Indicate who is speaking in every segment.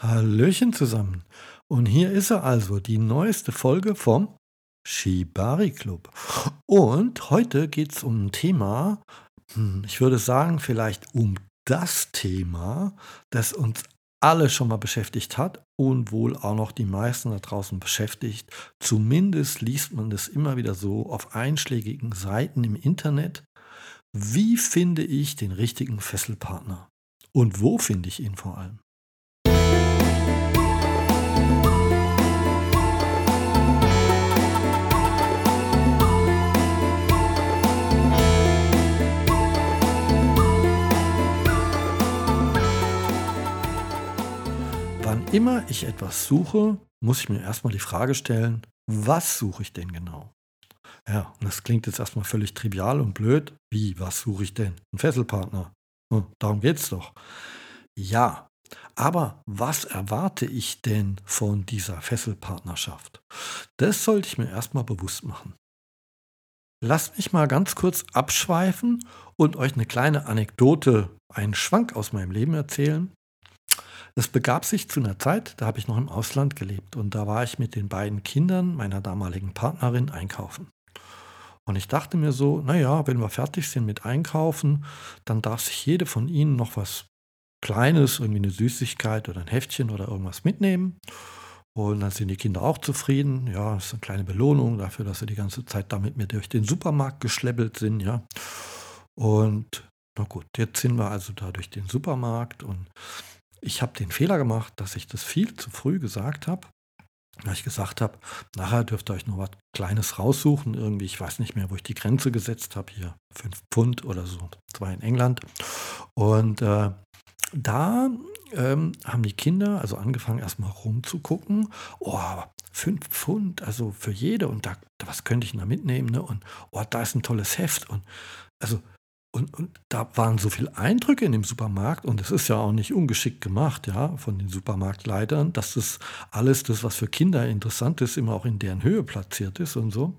Speaker 1: Hallöchen zusammen. Und hier ist er also, die neueste Folge vom Shibari Club. Und heute geht es um ein Thema, hm, ich würde sagen, vielleicht um das Thema, das uns alle schon mal beschäftigt hat und wohl auch noch die meisten da draußen beschäftigt. Zumindest liest man das immer wieder so auf einschlägigen Seiten im Internet. Wie finde ich den richtigen Fesselpartner? Und wo finde ich ihn vor allem? Immer ich etwas suche, muss ich mir erstmal die Frage stellen, was suche ich denn genau? Ja, und das klingt jetzt erstmal völlig trivial und blöd. Wie, was suche ich denn? Ein Fesselpartner. Hm, darum geht's doch. Ja, aber was erwarte ich denn von dieser Fesselpartnerschaft? Das sollte ich mir erstmal bewusst machen. Lasst mich mal ganz kurz abschweifen und euch eine kleine Anekdote, einen Schwank aus meinem Leben erzählen. Es begab sich zu einer Zeit, da habe ich noch im Ausland gelebt und da war ich mit den beiden Kindern meiner damaligen Partnerin einkaufen. Und ich dachte mir so, naja, wenn wir fertig sind mit Einkaufen, dann darf sich jede von ihnen noch was Kleines, irgendwie eine Süßigkeit oder ein Heftchen oder irgendwas mitnehmen. Und dann sind die Kinder auch zufrieden. Ja, das ist eine kleine Belohnung dafür, dass sie die ganze Zeit damit mir durch den Supermarkt geschleppelt sind, ja. Und na gut, jetzt sind wir also da durch den Supermarkt und ich habe den Fehler gemacht, dass ich das viel zu früh gesagt habe. Weil ich gesagt habe, nachher dürft ihr euch noch was Kleines raussuchen. Irgendwie, ich weiß nicht mehr, wo ich die Grenze gesetzt habe. Hier fünf Pfund oder so. Zwei in England. Und äh, da ähm, haben die Kinder also angefangen, erstmal rumzugucken. Oh, fünf Pfund, also für jede. Und da, was könnte ich denn da mitnehmen? Ne? Und oh, da ist ein tolles Heft. Und also und, und, da waren so viele Eindrücke in dem Supermarkt und es ist ja auch nicht ungeschickt gemacht, ja, von den Supermarktleitern, dass das alles, das, was für Kinder interessant ist, immer auch in deren Höhe platziert ist und so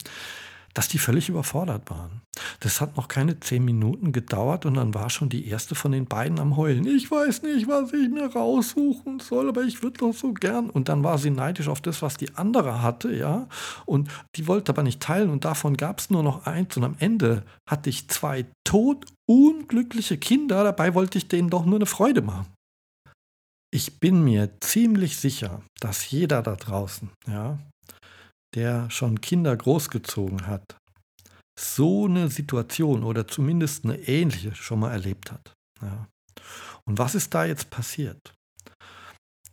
Speaker 1: dass die völlig überfordert waren. Das hat noch keine zehn Minuten gedauert und dann war schon die erste von den beiden am Heulen. Ich weiß nicht, was ich mir raussuchen soll, aber ich würde doch so gern. Und dann war sie neidisch auf das, was die andere hatte, ja. Und die wollte aber nicht teilen und davon gab es nur noch eins. Und am Ende hatte ich zwei todunglückliche Kinder. Dabei wollte ich denen doch nur eine Freude machen. Ich bin mir ziemlich sicher, dass jeder da draußen, ja, der schon Kinder großgezogen hat, so eine Situation oder zumindest eine ähnliche schon mal erlebt hat. Ja. Und was ist da jetzt passiert?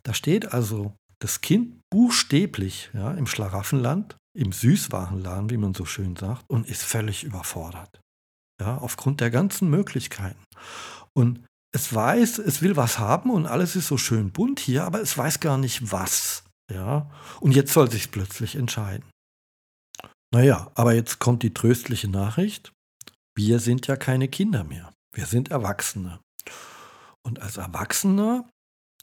Speaker 1: Da steht also das Kind buchstäblich ja, im Schlaraffenland, im Süßwarenladen, wie man so schön sagt, und ist völlig überfordert. Ja, aufgrund der ganzen Möglichkeiten. Und es weiß, es will was haben und alles ist so schön bunt hier, aber es weiß gar nicht was. Ja, und jetzt soll sich plötzlich entscheiden. Naja, aber jetzt kommt die tröstliche Nachricht. Wir sind ja keine Kinder mehr. Wir sind Erwachsene. Und als Erwachsene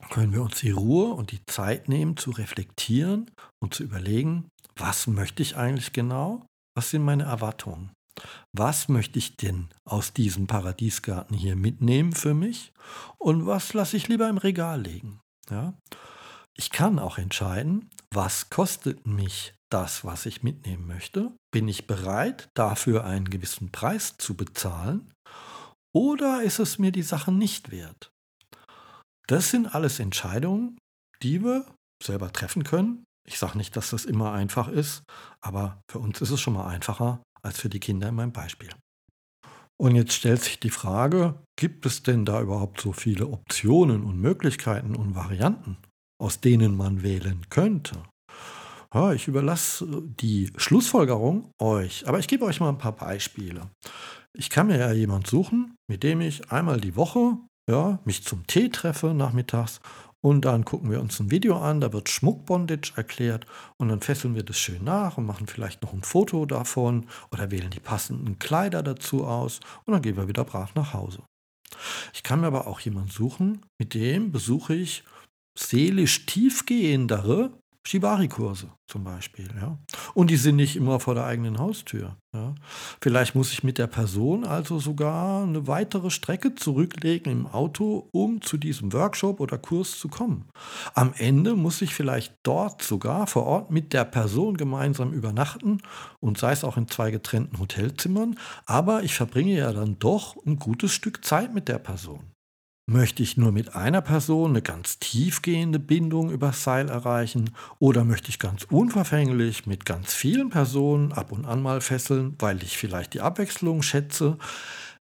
Speaker 1: können wir uns die Ruhe und die Zeit nehmen zu reflektieren und zu überlegen, was möchte ich eigentlich genau? Was sind meine Erwartungen? Was möchte ich denn aus diesem Paradiesgarten hier mitnehmen für mich? Und was lasse ich lieber im Regal legen? Ja? Ich kann auch entscheiden, was kostet mich das, was ich mitnehmen möchte? Bin ich bereit, dafür einen gewissen Preis zu bezahlen? Oder ist es mir die Sache nicht wert? Das sind alles Entscheidungen, die wir selber treffen können. Ich sage nicht, dass das immer einfach ist, aber für uns ist es schon mal einfacher als für die Kinder in meinem Beispiel. Und jetzt stellt sich die Frage, gibt es denn da überhaupt so viele Optionen und Möglichkeiten und Varianten? Aus denen man wählen könnte. Ja, ich überlasse die Schlussfolgerung euch, aber ich gebe euch mal ein paar Beispiele. Ich kann mir ja jemand suchen, mit dem ich einmal die Woche ja, mich zum Tee treffe nachmittags und dann gucken wir uns ein Video an, da wird Schmuckbondage erklärt und dann fesseln wir das schön nach und machen vielleicht noch ein Foto davon oder wählen die passenden Kleider dazu aus und dann gehen wir wieder brav nach Hause. Ich kann mir aber auch jemanden suchen, mit dem besuche ich seelisch tiefgehendere Shibari-Kurse zum Beispiel. Ja? Und die sind nicht immer vor der eigenen Haustür. Ja? Vielleicht muss ich mit der Person also sogar eine weitere Strecke zurücklegen im Auto, um zu diesem Workshop oder Kurs zu kommen. Am Ende muss ich vielleicht dort sogar vor Ort mit der Person gemeinsam übernachten und sei es auch in zwei getrennten Hotelzimmern, aber ich verbringe ja dann doch ein gutes Stück Zeit mit der Person. Möchte ich nur mit einer Person eine ganz tiefgehende Bindung übers Seil erreichen oder möchte ich ganz unverfänglich mit ganz vielen Personen ab und an mal fesseln, weil ich vielleicht die Abwechslung schätze?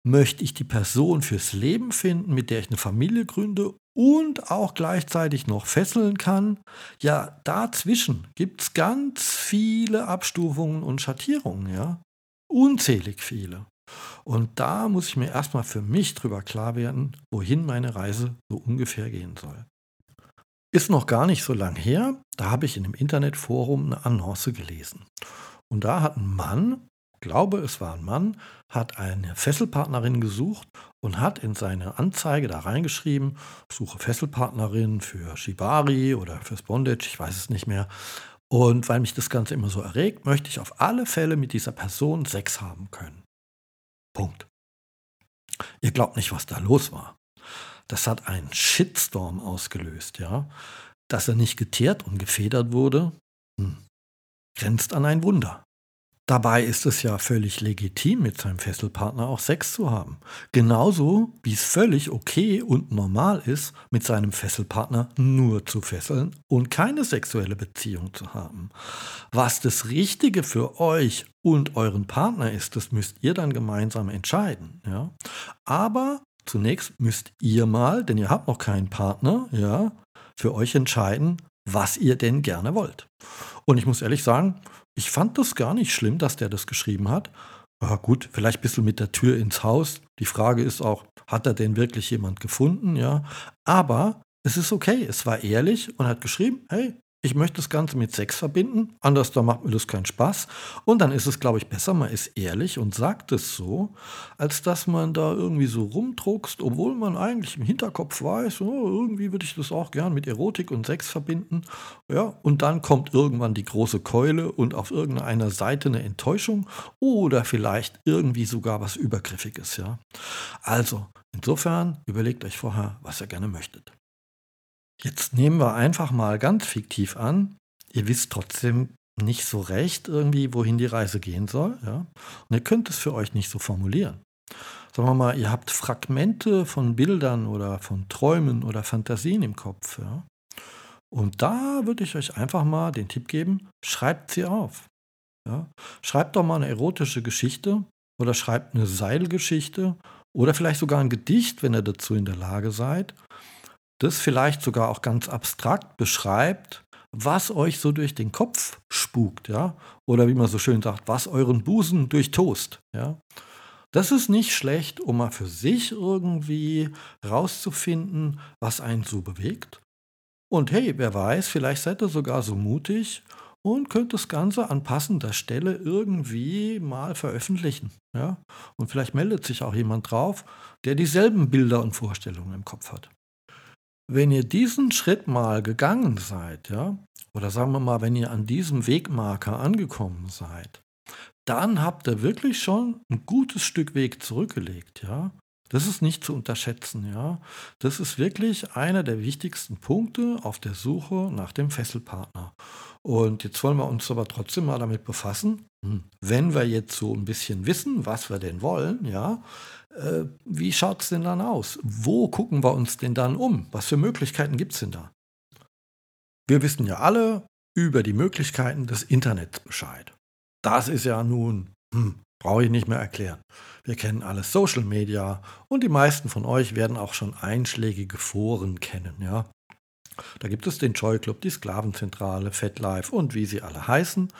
Speaker 1: Möchte ich die Person fürs Leben finden, mit der ich eine Familie gründe und auch gleichzeitig noch fesseln kann? Ja, dazwischen gibt es ganz viele Abstufungen und Schattierungen, ja. Unzählig viele. Und da muss ich mir erstmal für mich drüber klar werden, wohin meine Reise so ungefähr gehen soll. Ist noch gar nicht so lang her, da habe ich in einem Internetforum eine Annonce gelesen. Und da hat ein Mann, glaube es war ein Mann, hat eine Fesselpartnerin gesucht und hat in seine Anzeige da reingeschrieben, suche Fesselpartnerin für Shibari oder fürs Bondage, ich weiß es nicht mehr. Und weil mich das Ganze immer so erregt, möchte ich auf alle Fälle mit dieser Person Sex haben können. Punkt. Ihr glaubt nicht, was da los war. Das hat einen Shitstorm ausgelöst, ja. Dass er nicht geteert und gefedert wurde, hm, grenzt an ein Wunder. Dabei ist es ja völlig legitim, mit seinem Fesselpartner auch Sex zu haben. Genauso wie es völlig okay und normal ist, mit seinem Fesselpartner nur zu fesseln und keine sexuelle Beziehung zu haben. Was das Richtige für euch und euren Partner ist, das müsst ihr dann gemeinsam entscheiden. Ja? Aber zunächst müsst ihr mal, denn ihr habt noch keinen Partner, ja, für euch entscheiden, was ihr denn gerne wollt. Und ich muss ehrlich sagen, ich fand das gar nicht schlimm, dass der das geschrieben hat. Ja, gut, vielleicht bist du mit der Tür ins Haus. Die Frage ist auch, hat er denn wirklich jemand gefunden? Ja, aber es ist okay. Es war ehrlich und hat geschrieben, hey, ich möchte das Ganze mit Sex verbinden, anders da macht mir das keinen Spaß. Und dann ist es, glaube ich, besser, man ist ehrlich und sagt es so, als dass man da irgendwie so rumdruckst, obwohl man eigentlich im Hinterkopf weiß, oh, irgendwie würde ich das auch gern mit Erotik und Sex verbinden. Ja, und dann kommt irgendwann die große Keule und auf irgendeiner Seite eine Enttäuschung oder vielleicht irgendwie sogar was Übergriffiges, ja. Also, insofern überlegt euch vorher, was ihr gerne möchtet. Jetzt nehmen wir einfach mal ganz fiktiv an, ihr wisst trotzdem nicht so recht irgendwie, wohin die Reise gehen soll. Ja? Und ihr könnt es für euch nicht so formulieren. Sagen wir mal, ihr habt Fragmente von Bildern oder von Träumen oder Fantasien im Kopf. Ja? Und da würde ich euch einfach mal den Tipp geben, schreibt sie auf. Ja? Schreibt doch mal eine erotische Geschichte oder schreibt eine Seilgeschichte oder vielleicht sogar ein Gedicht, wenn ihr dazu in der Lage seid das vielleicht sogar auch ganz abstrakt beschreibt, was euch so durch den Kopf spukt, ja, oder wie man so schön sagt, was euren Busen durchtost, ja. Das ist nicht schlecht, um mal für sich irgendwie rauszufinden, was einen so bewegt. Und hey, wer weiß, vielleicht seid ihr sogar so mutig und könnt das Ganze an passender Stelle irgendwie mal veröffentlichen. Ja? Und vielleicht meldet sich auch jemand drauf, der dieselben Bilder und Vorstellungen im Kopf hat. Wenn ihr diesen Schritt mal gegangen seid, ja, oder sagen wir mal, wenn ihr an diesem Wegmarker angekommen seid, dann habt ihr wirklich schon ein gutes Stück Weg zurückgelegt, ja. Das ist nicht zu unterschätzen, ja. Das ist wirklich einer der wichtigsten Punkte auf der Suche nach dem Fesselpartner. Und jetzt wollen wir uns aber trotzdem mal damit befassen, hm, wenn wir jetzt so ein bisschen wissen, was wir denn wollen, ja, äh, wie schaut es denn dann aus? Wo gucken wir uns denn dann um? Was für Möglichkeiten gibt es denn da? Wir wissen ja alle über die Möglichkeiten des Internets Bescheid. Das ist ja nun, hm, brauche ich nicht mehr erklären. Wir kennen alle Social Media und die meisten von euch werden auch schon einschlägige Foren kennen, ja. Da gibt es den Joy Club, die Sklavenzentrale, FetLife und wie sie alle heißen.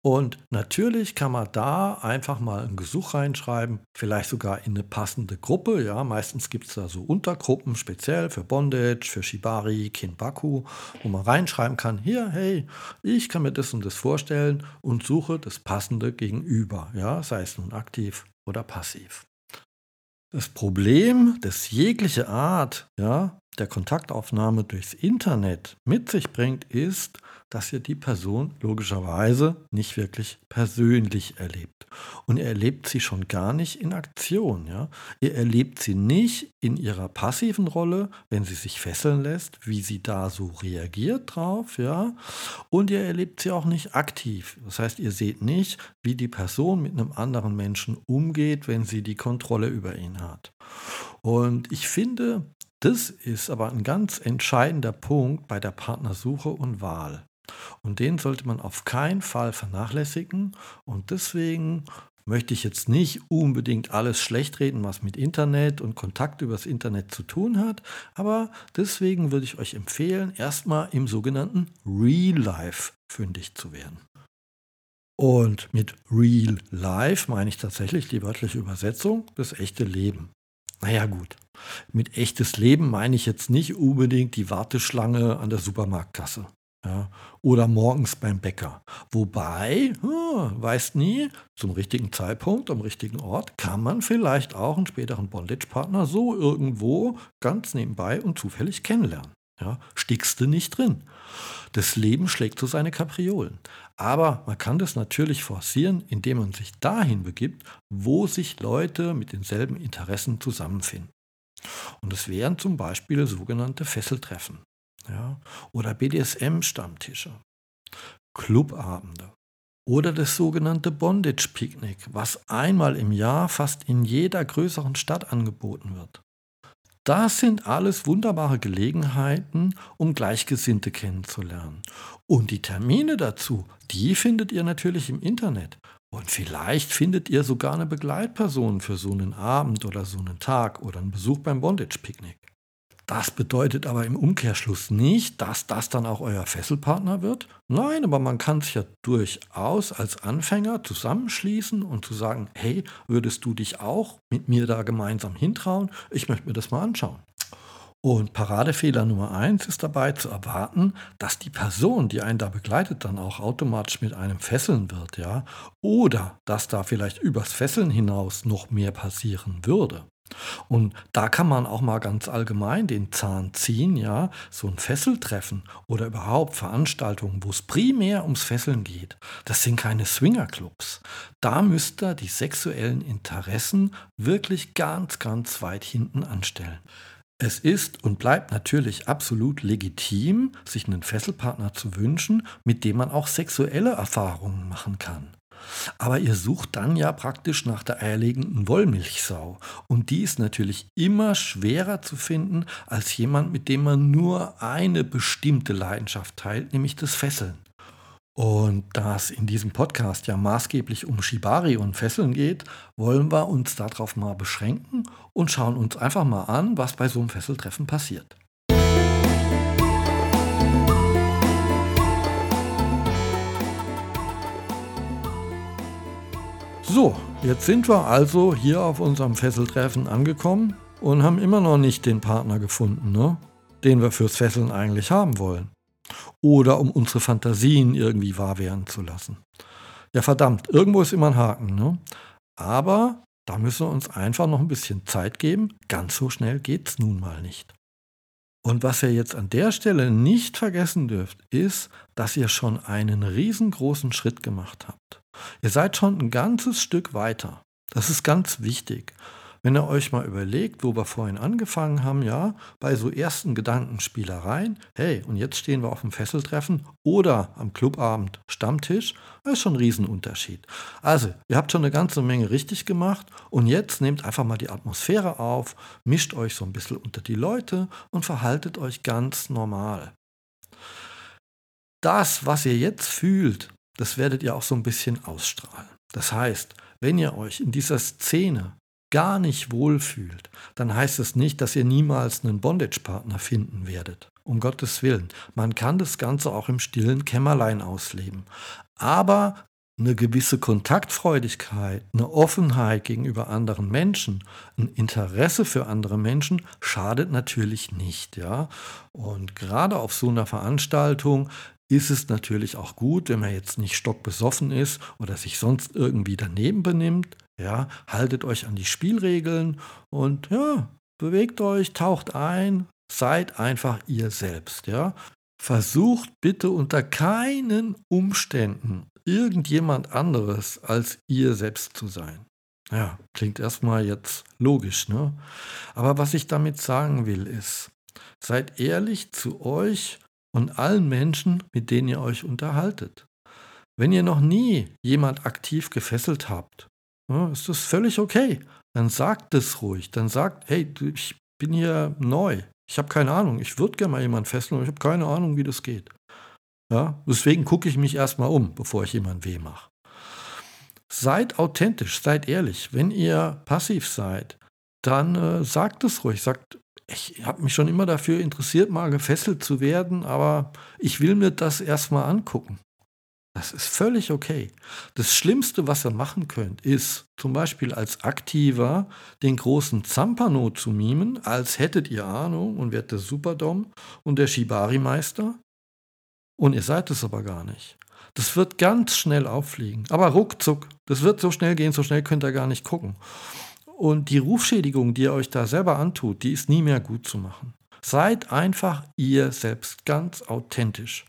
Speaker 1: Und natürlich kann man da einfach mal ein Gesuch reinschreiben, vielleicht sogar in eine passende Gruppe. Ja, meistens gibt es da so Untergruppen, speziell für Bondage, für Shibari, Kinbaku, wo man reinschreiben kann, hier, hey, ich kann mir das und das vorstellen und suche das passende Gegenüber. Ja, sei es nun aktiv oder passiv. Das Problem, das jegliche Art, ja, der Kontaktaufnahme durchs Internet mit sich bringt, ist, dass ihr die Person logischerweise nicht wirklich persönlich erlebt. Und ihr erlebt sie schon gar nicht in Aktion. Ja? Ihr erlebt sie nicht in ihrer passiven Rolle, wenn sie sich fesseln lässt, wie sie da so reagiert drauf. Ja? Und ihr erlebt sie auch nicht aktiv. Das heißt, ihr seht nicht, wie die Person mit einem anderen Menschen umgeht, wenn sie die Kontrolle über ihn hat. Und ich finde, das ist aber ein ganz entscheidender Punkt bei der Partnersuche und Wahl. Und den sollte man auf keinen Fall vernachlässigen. Und deswegen möchte ich jetzt nicht unbedingt alles schlecht reden, was mit Internet und Kontakt übers Internet zu tun hat. Aber deswegen würde ich euch empfehlen, erstmal im sogenannten Real Life fündig zu werden. Und mit Real Life meine ich tatsächlich die wörtliche Übersetzung, das echte Leben. Naja gut, mit echtes Leben meine ich jetzt nicht unbedingt die Warteschlange an der Supermarktkasse. Ja, oder morgens beim Bäcker. Wobei, hm, weißt nie, zum richtigen Zeitpunkt, am richtigen Ort, kann man vielleicht auch einen späteren Bondage-Partner so irgendwo ganz nebenbei und zufällig kennenlernen. Ja, stickst du nicht drin. Das Leben schlägt so seine Kapriolen. Aber man kann das natürlich forcieren, indem man sich dahin begibt, wo sich Leute mit denselben Interessen zusammenfinden. Und es wären zum Beispiel sogenannte Fesseltreffen ja, oder BDSM-Stammtische, Clubabende oder das sogenannte Bondage-Picknick, was einmal im Jahr fast in jeder größeren Stadt angeboten wird. Das sind alles wunderbare Gelegenheiten, um Gleichgesinnte kennenzulernen. Und die Termine dazu, die findet ihr natürlich im Internet. Und vielleicht findet ihr sogar eine Begleitperson für so einen Abend oder so einen Tag oder einen Besuch beim Bondage-Picknick. Das bedeutet aber im Umkehrschluss nicht, dass das dann auch euer Fesselpartner wird. Nein, aber man kann sich ja durchaus als Anfänger zusammenschließen und zu sagen, hey, würdest du dich auch mit mir da gemeinsam hintrauen? Ich möchte mir das mal anschauen. Und Paradefehler Nummer eins ist dabei zu erwarten, dass die Person, die einen da begleitet, dann auch automatisch mit einem fesseln wird, ja. Oder dass da vielleicht übers Fesseln hinaus noch mehr passieren würde. Und da kann man auch mal ganz allgemein den Zahn ziehen, ja, so ein Fesseltreffen oder überhaupt Veranstaltungen, wo es primär ums Fesseln geht. Das sind keine Swingerclubs. Da müsst ihr die sexuellen Interessen wirklich ganz, ganz weit hinten anstellen. Es ist und bleibt natürlich absolut legitim, sich einen Fesselpartner zu wünschen, mit dem man auch sexuelle Erfahrungen machen kann. Aber ihr sucht dann ja praktisch nach der eierlegenden Wollmilchsau. Und die ist natürlich immer schwerer zu finden als jemand, mit dem man nur eine bestimmte Leidenschaft teilt, nämlich das Fesseln. Und da es in diesem Podcast ja maßgeblich um Shibari und Fesseln geht, wollen wir uns darauf mal beschränken und schauen uns einfach mal an, was bei so einem Fesseltreffen passiert. So, jetzt sind wir also hier auf unserem Fesseltreffen angekommen und haben immer noch nicht den Partner gefunden, ne? den wir fürs Fesseln eigentlich haben wollen. Oder um unsere Fantasien irgendwie wahr werden zu lassen. Ja verdammt, irgendwo ist immer ein Haken. Ne? Aber da müssen wir uns einfach noch ein bisschen Zeit geben. Ganz so schnell geht es nun mal nicht. Und was ihr jetzt an der Stelle nicht vergessen dürft, ist, dass ihr schon einen riesengroßen Schritt gemacht habt. Ihr seid schon ein ganzes Stück weiter. Das ist ganz wichtig. Wenn ihr euch mal überlegt, wo wir vorhin angefangen haben, ja, bei so ersten Gedankenspielereien, hey, und jetzt stehen wir auf dem Fesseltreffen oder am Clubabend Stammtisch, das ist schon ein Riesenunterschied. Also, ihr habt schon eine ganze Menge richtig gemacht und jetzt nehmt einfach mal die Atmosphäre auf, mischt euch so ein bisschen unter die Leute und verhaltet euch ganz normal. Das, was ihr jetzt fühlt, das werdet ihr auch so ein bisschen ausstrahlen. Das heißt, wenn ihr euch in dieser Szene gar nicht wohlfühlt, dann heißt es nicht, dass ihr niemals einen Bondage-Partner finden werdet. Um Gottes Willen. Man kann das Ganze auch im stillen Kämmerlein ausleben. Aber eine gewisse Kontaktfreudigkeit, eine Offenheit gegenüber anderen Menschen, ein Interesse für andere Menschen schadet natürlich nicht, ja. Und gerade auf so einer Veranstaltung ist es natürlich auch gut, wenn man jetzt nicht stockbesoffen ist oder sich sonst irgendwie daneben benimmt. Ja, haltet euch an die Spielregeln und ja, bewegt euch, taucht ein, Seid einfach ihr selbst, ja. Versucht bitte unter keinen Umständen irgendjemand anderes als ihr selbst zu sein. Ja, klingt erstmal jetzt logisch, ne? Aber was ich damit sagen will, ist, seid ehrlich zu euch und allen Menschen, mit denen ihr euch unterhaltet. Wenn ihr noch nie jemand aktiv gefesselt habt, ja, ist das völlig okay. Dann sagt es ruhig. Dann sagt, hey, ich bin hier neu. Ich habe keine Ahnung. Ich würde gerne mal jemanden fesseln, aber ich habe keine Ahnung, wie das geht. Ja, deswegen gucke ich mich erstmal um, bevor ich jemanden weh mache. Seid authentisch, seid ehrlich. Wenn ihr passiv seid, dann äh, sagt es ruhig. Sagt, ich habe mich schon immer dafür interessiert, mal gefesselt zu werden, aber ich will mir das erstmal angucken. Das ist völlig okay. Das Schlimmste, was ihr machen könnt, ist zum Beispiel als Aktiver den großen Zampano zu mimen, als hättet ihr Ahnung und werdet der Superdom und der Shibari-Meister. Und ihr seid es aber gar nicht. Das wird ganz schnell auffliegen. Aber ruckzuck. Das wird so schnell gehen, so schnell könnt ihr gar nicht gucken. Und die Rufschädigung, die ihr euch da selber antut, die ist nie mehr gut zu machen. Seid einfach ihr selbst, ganz authentisch.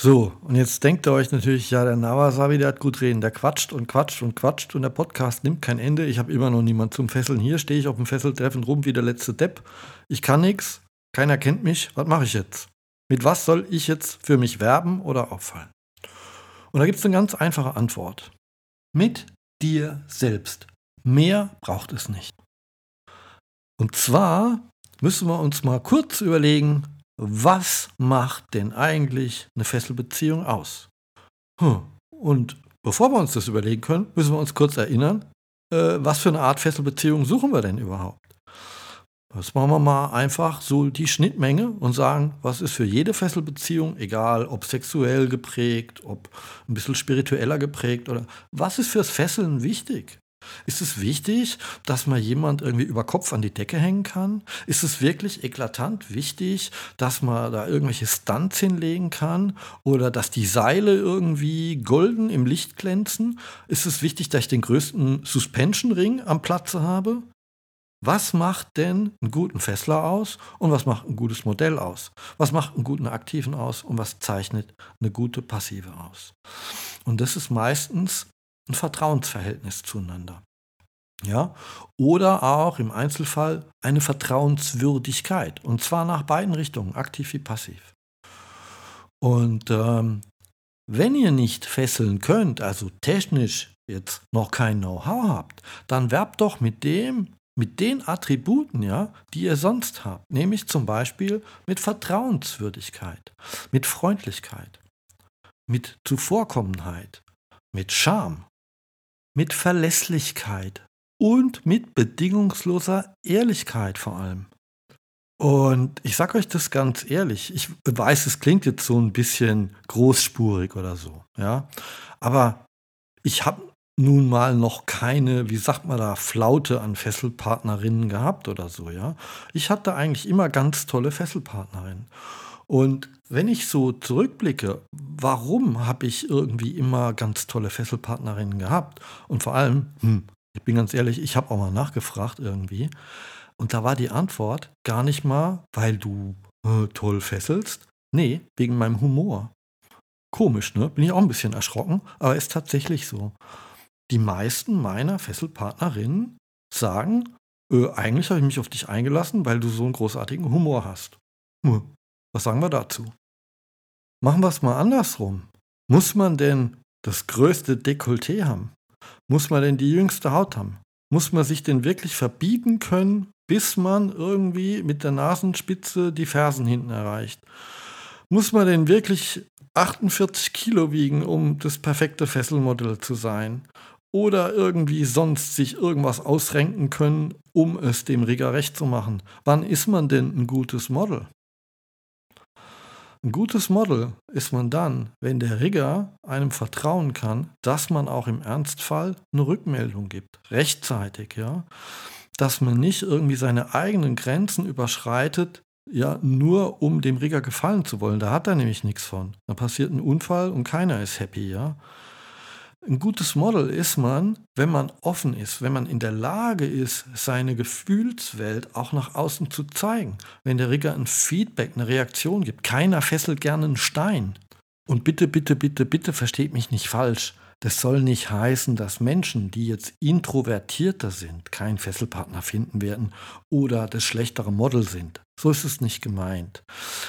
Speaker 1: So, und jetzt denkt ihr euch natürlich, ja, der Nawasabi, der hat gut reden. Der quatscht und quatscht und quatscht und der Podcast nimmt kein Ende. Ich habe immer noch niemanden zum Fesseln. Hier stehe ich auf dem Fesseltreffen rum wie der letzte Depp. Ich kann nichts, keiner kennt mich. Was mache ich jetzt? Mit was soll ich jetzt für mich werben oder auffallen? Und da gibt es eine ganz einfache Antwort. Mit dir selbst. Mehr braucht es nicht. Und zwar müssen wir uns mal kurz überlegen, was macht denn eigentlich eine Fesselbeziehung aus? Hm. Und bevor wir uns das überlegen können, müssen wir uns kurz erinnern, äh, was für eine Art Fesselbeziehung suchen wir denn überhaupt? Das machen wir mal einfach so die Schnittmenge und sagen, was ist für jede Fesselbeziehung, egal ob sexuell geprägt, ob ein bisschen spiritueller geprägt oder was ist fürs Fesseln wichtig? Ist es wichtig, dass man jemand irgendwie über Kopf an die Decke hängen kann? Ist es wirklich eklatant wichtig, dass man da irgendwelche Stunts hinlegen kann? Oder dass die Seile irgendwie golden im Licht glänzen? Ist es wichtig, dass ich den größten Suspension-Ring am Platze habe? Was macht denn einen guten Fessler aus und was macht ein gutes Modell aus? Was macht einen guten Aktiven aus und was zeichnet eine gute Passive aus? Und das ist meistens ein Vertrauensverhältnis zueinander. Ja? Oder auch im Einzelfall eine Vertrauenswürdigkeit. Und zwar nach beiden Richtungen, aktiv wie passiv. Und ähm, wenn ihr nicht fesseln könnt, also technisch jetzt noch kein Know-how habt, dann werbt doch mit dem, mit den Attributen, ja, die ihr sonst habt, nämlich zum Beispiel mit Vertrauenswürdigkeit, mit Freundlichkeit, mit Zuvorkommenheit, mit Charme, mit Verlässlichkeit und mit bedingungsloser Ehrlichkeit vor allem. Und ich sage euch das ganz ehrlich, ich weiß, es klingt jetzt so ein bisschen großspurig oder so, ja, aber ich habe nun mal noch keine, wie sagt man da, Flaute an Fesselpartnerinnen gehabt oder so, ja. Ich hatte eigentlich immer ganz tolle Fesselpartnerinnen. Und wenn ich so zurückblicke, warum habe ich irgendwie immer ganz tolle Fesselpartnerinnen gehabt? Und vor allem, hm, ich bin ganz ehrlich, ich habe auch mal nachgefragt irgendwie. Und da war die Antwort gar nicht mal, weil du äh, toll fesselst. Nee, wegen meinem Humor. Komisch, ne? Bin ich auch ein bisschen erschrocken, aber ist tatsächlich so die meisten meiner Fesselpartnerinnen sagen, äh, eigentlich habe ich mich auf dich eingelassen, weil du so einen großartigen Humor hast. Hm, was sagen wir dazu? Machen wir es mal andersrum. Muss man denn das größte Dekolleté haben? Muss man denn die jüngste Haut haben? Muss man sich denn wirklich verbieten können, bis man irgendwie mit der Nasenspitze die Fersen hinten erreicht? Muss man denn wirklich 48 Kilo wiegen, um das perfekte Fesselmodell zu sein? oder irgendwie sonst sich irgendwas ausrenken können, um es dem Rigger recht zu machen. Wann ist man denn ein gutes Model? Ein gutes Model ist man dann, wenn der Rigger einem vertrauen kann, dass man auch im Ernstfall eine Rückmeldung gibt. Rechtzeitig, ja. Dass man nicht irgendwie seine eigenen Grenzen überschreitet, ja, nur um dem Rigger gefallen zu wollen. Da hat er nämlich nichts von. Da passiert ein Unfall und keiner ist happy, ja. Ein gutes Model ist man, wenn man offen ist, wenn man in der Lage ist, seine Gefühlswelt auch nach außen zu zeigen. Wenn der Rigger ein Feedback, eine Reaktion gibt. Keiner fesselt gerne einen Stein. Und bitte, bitte, bitte, bitte versteht mich nicht falsch. Das soll nicht heißen, dass Menschen, die jetzt introvertierter sind, keinen Fesselpartner finden werden oder das schlechtere Model sind. So ist es nicht gemeint.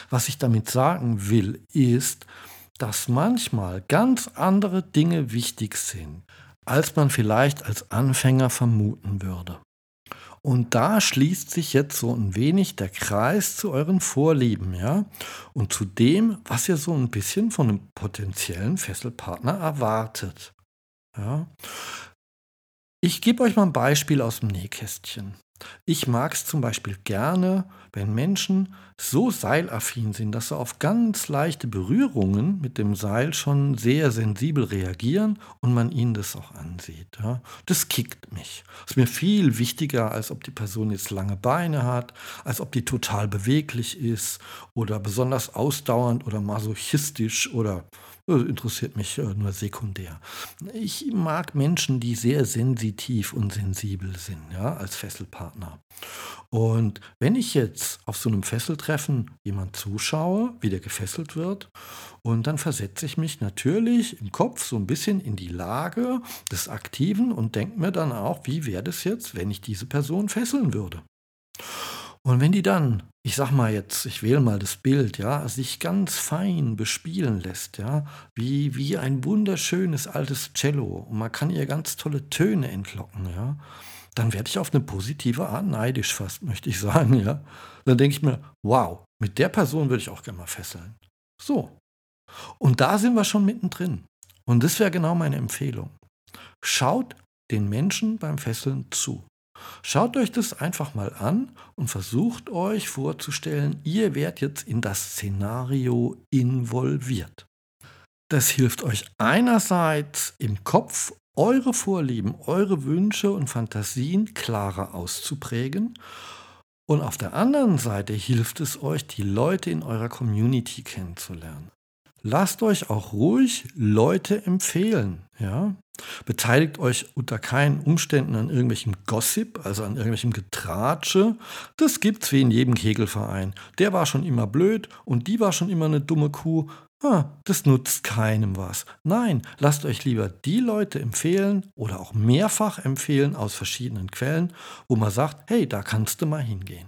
Speaker 1: Was ich damit sagen will, ist, dass manchmal ganz andere Dinge wichtig sind, als man vielleicht als Anfänger vermuten würde. Und da schließt sich jetzt so ein wenig der Kreis zu euren Vorlieben, ja? Und zu dem, was ihr so ein bisschen von einem potenziellen Fesselpartner erwartet. Ja? Ich gebe euch mal ein Beispiel aus dem Nähkästchen. Ich mag es zum Beispiel gerne, wenn Menschen so seilaffin sind, dass sie auf ganz leichte Berührungen mit dem Seil schon sehr sensibel reagieren und man ihnen das auch ansieht. Ja. Das kickt mich. Ist mir viel wichtiger, als ob die Person jetzt lange Beine hat, als ob die total beweglich ist oder besonders ausdauernd oder masochistisch oder interessiert mich äh, nur sekundär. Ich mag Menschen, die sehr sensitiv und sensibel sind, ja, als Fesselpartner. Und wenn ich jetzt auf so einem Fesseltreffen jemand zuschaue, wie der gefesselt wird, und dann versetze ich mich natürlich im Kopf so ein bisschen in die Lage des Aktiven und denke mir dann auch, wie wäre das jetzt, wenn ich diese Person fesseln würde. Und wenn die dann, ich sag mal jetzt, ich wähle mal das Bild, ja, sich ganz fein bespielen lässt, ja, wie, wie ein wunderschönes altes Cello und man kann ihr ganz tolle Töne entlocken, ja, dann werde ich auf eine positive Art neidisch fast, möchte ich sagen, ja. Dann denke ich mir, wow, mit der Person würde ich auch gerne mal fesseln. So. Und da sind wir schon mittendrin. Und das wäre genau meine Empfehlung. Schaut den Menschen beim Fesseln zu. Schaut euch das einfach mal an und versucht euch vorzustellen, ihr werdet jetzt in das Szenario involviert. Das hilft euch einerseits im Kopf eure Vorlieben, eure Wünsche und Fantasien klarer auszuprägen und auf der anderen Seite hilft es euch, die Leute in eurer Community kennenzulernen. Lasst euch auch ruhig Leute empfehlen. Ja? Beteiligt euch unter keinen Umständen an irgendwelchem Gossip, also an irgendwelchem Getratsche. Das gibt's wie in jedem Kegelverein. Der war schon immer blöd und die war schon immer eine dumme Kuh. Ah, das nutzt keinem was. Nein, lasst euch lieber die Leute empfehlen oder auch mehrfach empfehlen aus verschiedenen Quellen, wo man sagt, hey, da kannst du mal hingehen.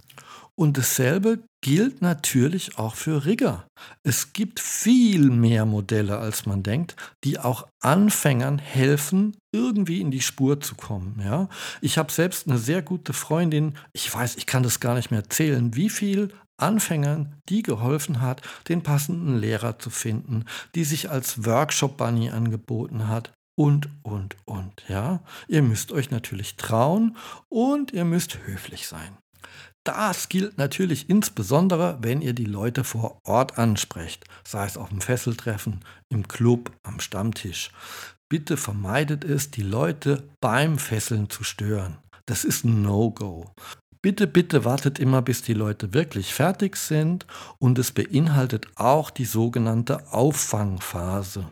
Speaker 1: Und dasselbe gilt natürlich auch für Rigger. Es gibt viel mehr Modelle, als man denkt, die auch Anfängern helfen, irgendwie in die Spur zu kommen. Ja? Ich habe selbst eine sehr gute Freundin, ich weiß, ich kann das gar nicht mehr erzählen, wie viel Anfängern, die geholfen hat, den passenden Lehrer zu finden, die sich als Workshop-Bunny angeboten hat und, und, und. Ja? Ihr müsst euch natürlich trauen und ihr müsst höflich sein. Das gilt natürlich insbesondere, wenn ihr die Leute vor Ort ansprecht, sei es auf dem Fesseltreffen, im Club, am Stammtisch. Bitte vermeidet es, die Leute beim Fesseln zu stören. Das ist ein No-Go. Bitte, bitte wartet immer, bis die Leute wirklich fertig sind und es beinhaltet auch die sogenannte Auffangphase.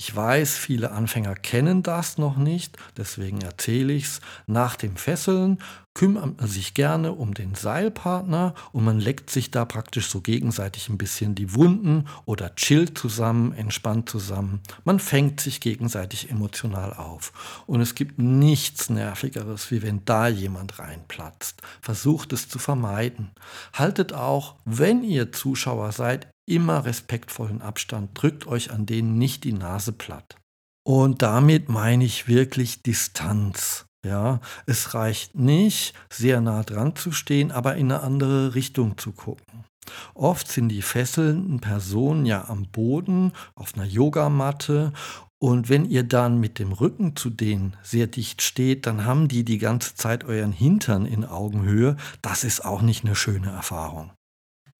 Speaker 1: Ich weiß, viele Anfänger kennen das noch nicht, deswegen erzähle ich es. Nach dem Fesseln kümmert man sich gerne um den Seilpartner und man leckt sich da praktisch so gegenseitig ein bisschen die Wunden oder chillt zusammen, entspannt zusammen. Man fängt sich gegenseitig emotional auf. Und es gibt nichts Nervigeres, wie wenn da jemand reinplatzt. Versucht es zu vermeiden. Haltet auch, wenn ihr Zuschauer seid, immer respektvollen Abstand, drückt euch an denen nicht die Nase platt. Und damit meine ich wirklich Distanz. Ja, es reicht nicht, sehr nah dran zu stehen, aber in eine andere Richtung zu gucken. Oft sind die fesselnden Personen ja am Boden, auf einer Yogamatte und wenn ihr dann mit dem Rücken zu denen sehr dicht steht, dann haben die die ganze Zeit euren Hintern in Augenhöhe. Das ist auch nicht eine schöne Erfahrung.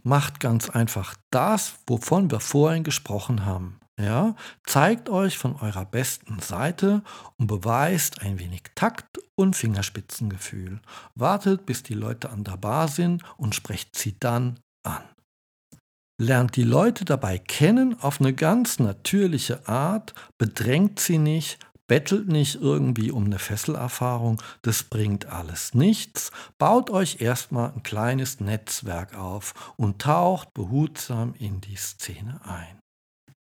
Speaker 1: Macht ganz einfach das, wovon wir vorhin gesprochen haben. Ja, zeigt euch von eurer besten Seite und beweist ein wenig Takt und Fingerspitzengefühl. Wartet, bis die Leute an der Bar sind und sprecht sie dann an. Lernt die Leute dabei kennen auf eine ganz natürliche Art, bedrängt sie nicht, Bettelt nicht irgendwie um eine Fesselerfahrung, das bringt alles nichts. Baut euch erstmal ein kleines Netzwerk auf und taucht behutsam in die Szene ein.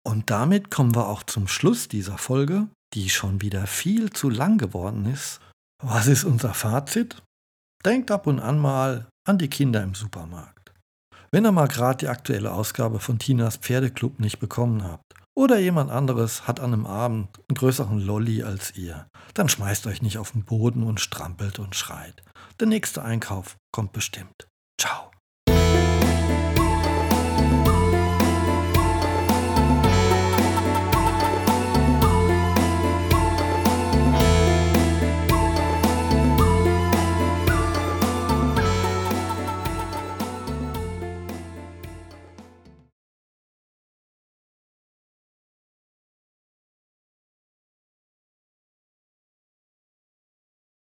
Speaker 1: Und damit kommen wir auch zum Schluss dieser Folge, die schon wieder viel zu lang geworden ist. Was ist unser Fazit? Denkt ab und an mal an die Kinder im Supermarkt. Wenn ihr mal gerade die aktuelle Ausgabe von Tinas Pferdeclub nicht bekommen habt oder jemand anderes hat an einem Abend einen größeren Lolli als ihr, dann schmeißt euch nicht auf den Boden und strampelt und schreit. Der nächste Einkauf kommt bestimmt. Ciao.